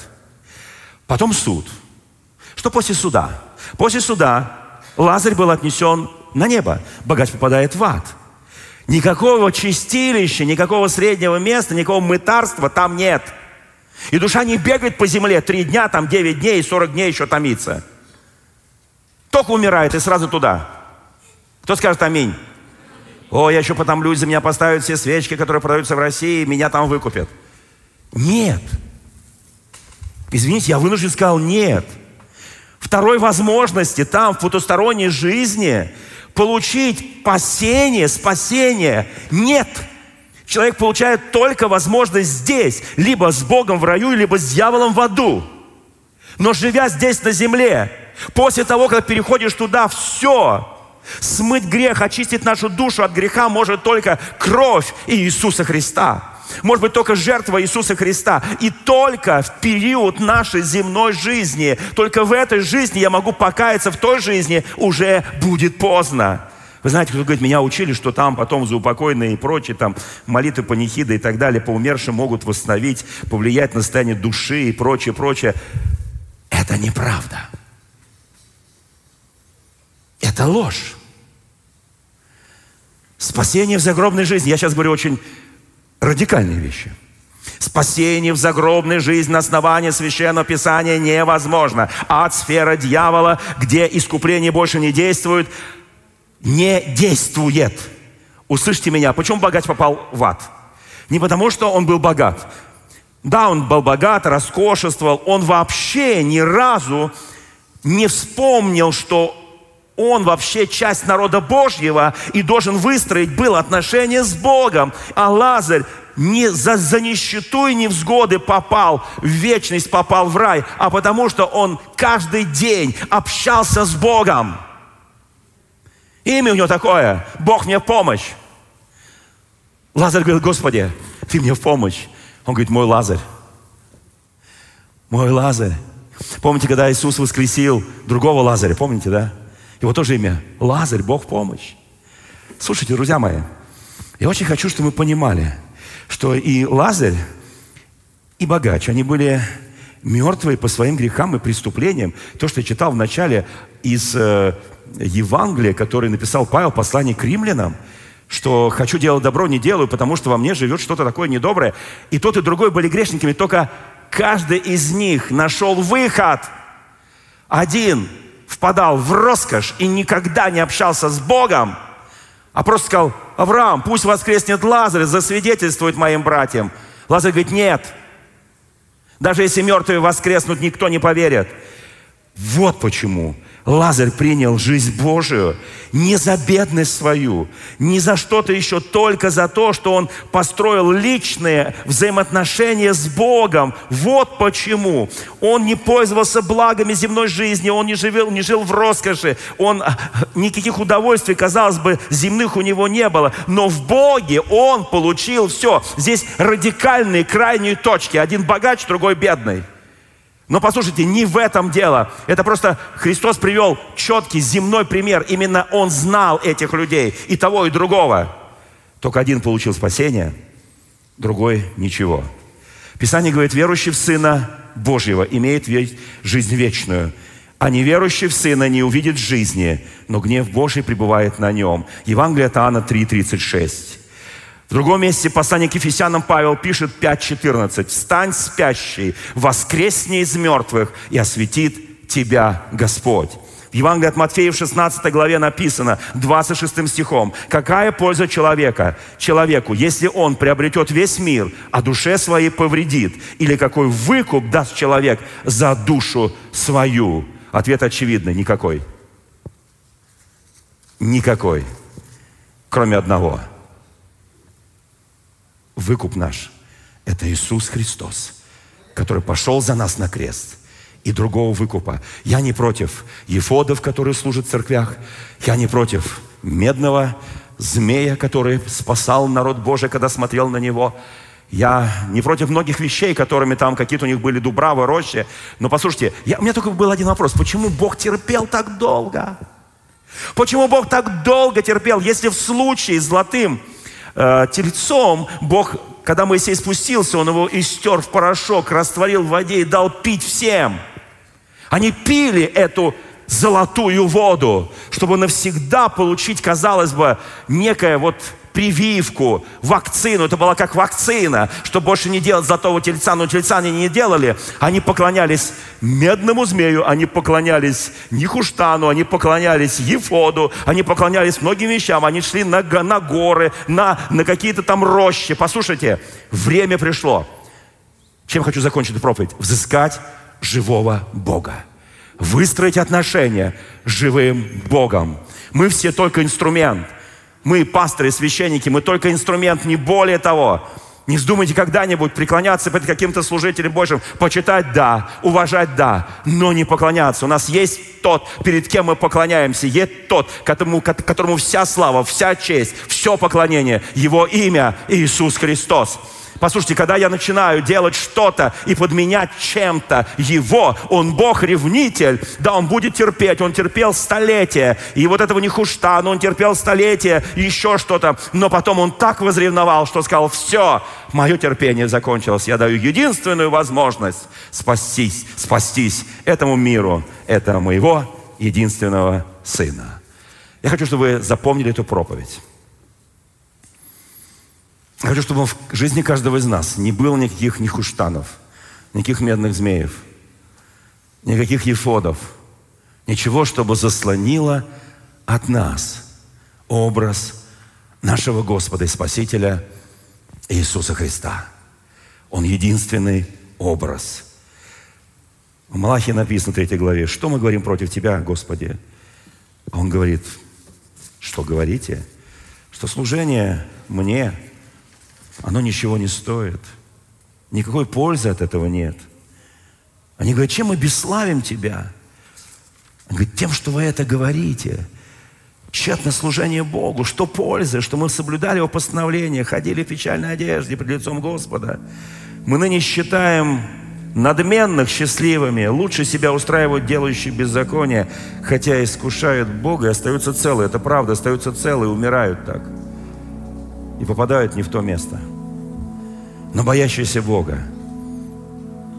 Потом суд. Что после суда? После суда Лазарь был отнесен на небо. Богач попадает в ад. Никакого чистилища, никакого среднего места, никакого мытарства там нет – и душа не бегает по земле три дня, там девять дней и сорок дней еще томится. Только умирает и сразу туда. Кто скажет аминь? О, я еще потомлюсь, за меня поставят все свечки, которые продаются в России, меня там выкупят. Нет. Извините, я вынужден сказал нет. Второй возможности там, в потусторонней жизни, получить спасение, спасение. Нет. Человек получает только возможность здесь, либо с Богом в раю, либо с дьяволом в аду. Но живя здесь на земле, после того, как переходишь туда, все, смыть грех, очистить нашу душу от греха может только кровь Иисуса Христа. Может быть, только жертва Иисуса Христа. И только в период нашей земной жизни, только в этой жизни я могу покаяться, в той жизни уже будет поздно. Вы знаете, кто говорит, меня учили, что там потом заупокойные и прочие, там молитвы панихиды и так далее по умершим могут восстановить, повлиять на состояние души и прочее, прочее. Это неправда. Это ложь. Спасение в загробной жизни. Я сейчас говорю очень радикальные вещи. Спасение в загробной жизни на основании Священного Писания невозможно. Ад, сфера дьявола, где искупление больше не действует, не действует. Услышьте меня, почему богач попал в ад? Не потому, что он был богат. Да, он был богат, роскошествовал. Он вообще ни разу не вспомнил, что он вообще часть народа Божьего и должен выстроить было отношения с Богом. А Лазарь не за, за нищету и невзгоды попал в вечность, попал в рай, а потому что он каждый день общался с Богом. Имя у него такое. Бог мне в помощь. Лазарь говорит, Господи, ты мне в помощь. Он говорит, мой Лазарь. Мой Лазарь. Помните, когда Иисус воскресил другого Лазаря, помните, да? Его тоже имя Лазарь, Бог в помощь. Слушайте, друзья мои, я очень хочу, чтобы мы понимали, что и Лазарь, и богач, они были мертвые по своим грехам и преступлениям. То, что я читал в начале из э, Евангелия, который написал Павел, послание к римлянам, что «хочу делать добро, не делаю, потому что во мне живет что-то такое недоброе». И тот, и другой были грешниками, только каждый из них нашел выход. Один впадал в роскошь и никогда не общался с Богом, а просто сказал, Авраам, пусть воскреснет Лазарь, засвидетельствует моим братьям. Лазарь говорит, нет. Даже если мертвые воскреснут, никто не поверит. Вот почему Лазарь принял жизнь Божию не за бедность свою, не за что-то еще, только за то, что он построил личные взаимоотношения с Богом. Вот почему. Он не пользовался благами земной жизни, он не жил, не жил в роскоши, он а, никаких удовольствий, казалось бы, земных у него не было. Но в Боге он получил все. Здесь радикальные крайние точки. Один богач, другой бедный. Но послушайте, не в этом дело. Это просто Христос привел четкий земной пример. Именно Он знал этих людей, и того, и другого. Только один получил спасение, другой ничего. Писание говорит, верующий в Сына Божьего имеет жизнь вечную, а неверующий в Сына не увидит жизни, но гнев Божий пребывает на нем. Евангелие от Иоанна 3,36. В другом месте послание к Ефесянам Павел пишет 5.14. «Встань, спящий, воскресни из мертвых, и осветит тебя Господь». В Евангелии от Матфея в 16 главе написано 26 стихом, какая польза человека, человеку, если он приобретет весь мир, а душе своей повредит, или какой выкуп даст человек за душу свою? Ответ очевидный, никакой. Никакой, кроме одного – Выкуп наш – это Иисус Христос, который пошел за нас на крест. И другого выкупа. Я не против ефодов, которые служат в церквях. Я не против медного змея, который спасал народ Божий, когда смотрел на него. Я не против многих вещей, которыми там какие-то у них были дубравы, рощи. Но послушайте, я, у меня только был один вопрос. Почему Бог терпел так долго? Почему Бог так долго терпел, если в случае с золотым э, тельцом, Бог, когда Моисей спустился, Он его истер в порошок, растворил в воде и дал пить всем. Они пили эту золотую воду, чтобы навсегда получить, казалось бы, некое вот прививку, вакцину. Это была как вакцина, чтобы больше не делать золотого тельца. Но тельца они не делали. Они поклонялись медному змею, они поклонялись Нихуштану, они поклонялись Ефоду, они поклонялись многим вещам. Они шли на, на горы, на, на какие-то там рощи. Послушайте, время пришло. Чем хочу закончить проповедь? Взыскать живого Бога. Выстроить отношения с живым Богом. Мы все только инструмент – мы, пасторы, священники, мы только инструмент, не более того. Не вздумайте когда-нибудь преклоняться перед каким-то служителем Божьим. Почитать – да, уважать – да, но не поклоняться. У нас есть тот, перед кем мы поклоняемся. Есть тот, которому, которому вся слава, вся честь, все поклонение. Его имя – Иисус Христос. Послушайте, когда я начинаю делать что-то и подменять чем-то Его, Он Бог-ревнитель, да, Он будет терпеть, Он терпел столетия, и вот этого не хушта, но Он терпел столетия, еще что-то, но потом Он так возревновал, что сказал, все, мое терпение закончилось, я даю единственную возможность спастись, спастись этому миру, это моего единственного Сына. Я хочу, чтобы вы запомнили эту проповедь. Хочу, чтобы в жизни каждого из нас не было никаких нихуштанов, никаких медных змеев, никаких ефодов, ничего, чтобы заслонило от нас образ нашего Господа и Спасителя Иисуса Христа. Он единственный образ. В Малахии написано в 3 главе, что мы говорим против Тебя, Господи? Он говорит, что говорите? Что служение мне – оно ничего не стоит. Никакой пользы от этого нет. Они говорят, чем мы бесславим Тебя? Он говорит, тем, что вы это говорите. Тщетное служение Богу. Что пользы, что мы соблюдали Его постановления, ходили в печальной одежде пред лицом Господа. Мы ныне считаем надменных счастливыми, лучше себя устраивают делающие беззаконие, хотя искушают Бога и остаются целы. Это правда, остаются целы и умирают так и попадают не в то место. Но боящиеся Бога,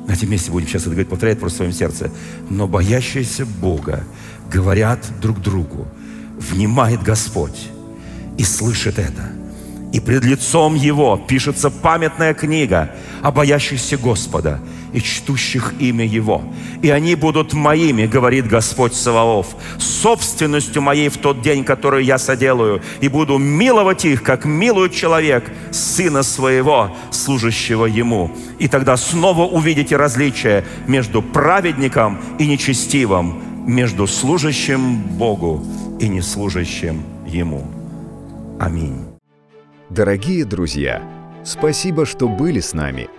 на этом месте будем сейчас это говорить, повторять просто в своем сердце, но боящиеся Бога говорят друг другу, внимает Господь и слышит это. И пред лицом Его пишется памятная книга о боящихся Господа – и чтущих имя Его. И они будут моими, говорит Господь Саваоф, собственностью моей в тот день, который я соделаю, и буду миловать их, как милует человек сына своего, служащего ему. И тогда снова увидите различие между праведником и нечестивым, между служащим Богу и неслужащим Ему. Аминь. Дорогие друзья, спасибо, что были с нами –